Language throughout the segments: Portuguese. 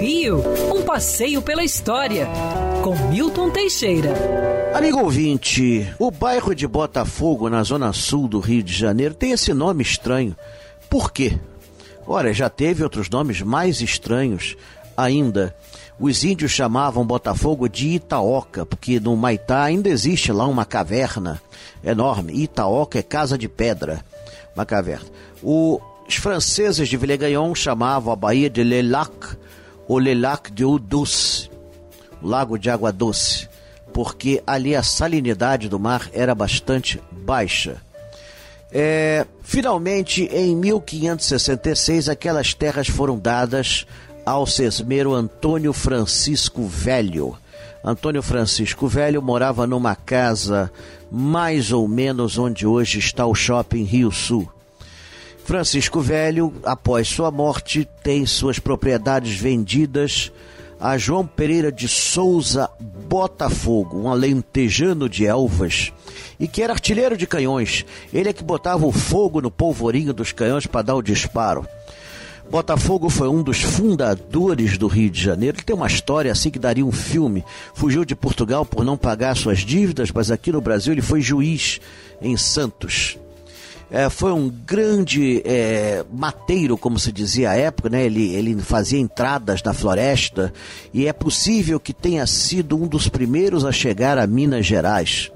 Rio, um passeio pela história, com Milton Teixeira. Amigo ouvinte, o bairro de Botafogo, na zona sul do Rio de Janeiro, tem esse nome estranho. Por quê? Ora, já teve outros nomes mais estranhos ainda. Os índios chamavam Botafogo de Itaoca, porque no Maitá ainda existe lá uma caverna enorme. Itaoca é casa de pedra, uma caverna. O, os franceses de Villegagnon chamavam a Baía de Le Lac, ou Le Lac de Eau Douce, Lago de Água Doce, porque ali a salinidade do mar era bastante baixa. É, finalmente, em 1566, aquelas terras foram dadas ao sesmeiro Antônio Francisco Velho. Antônio Francisco Velho morava numa casa mais ou menos onde hoje está o Shopping Rio Sul. Francisco Velho, após sua morte, tem suas propriedades vendidas a João Pereira de Souza Botafogo, um alentejano de Elvas, e que era artilheiro de canhões. Ele é que botava o fogo no polvorinho dos canhões para dar o disparo. Botafogo foi um dos fundadores do Rio de Janeiro. Ele tem uma história assim que daria um filme. Fugiu de Portugal por não pagar suas dívidas, mas aqui no Brasil ele foi juiz em Santos. É, foi um grande é, mateiro, como se dizia à época, né? ele, ele fazia entradas na floresta e é possível que tenha sido um dos primeiros a chegar a Minas Gerais.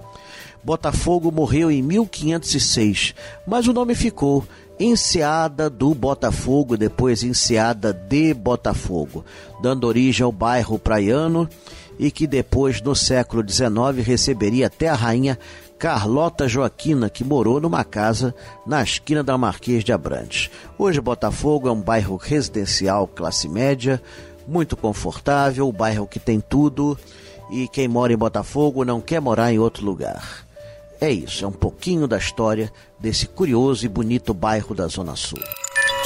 Botafogo morreu em 1506, mas o nome ficou Enseada do Botafogo, depois Enseada de Botafogo, dando origem ao bairro praiano e que depois, no século XIX, receberia até a rainha Carlota Joaquina, que morou numa casa na esquina da Marquês de Abrantes. Hoje, Botafogo é um bairro residencial classe média, muito confortável, bairro que tem tudo e quem mora em Botafogo não quer morar em outro lugar. É isso, é um pouquinho da história desse curioso e bonito bairro da Zona Sul.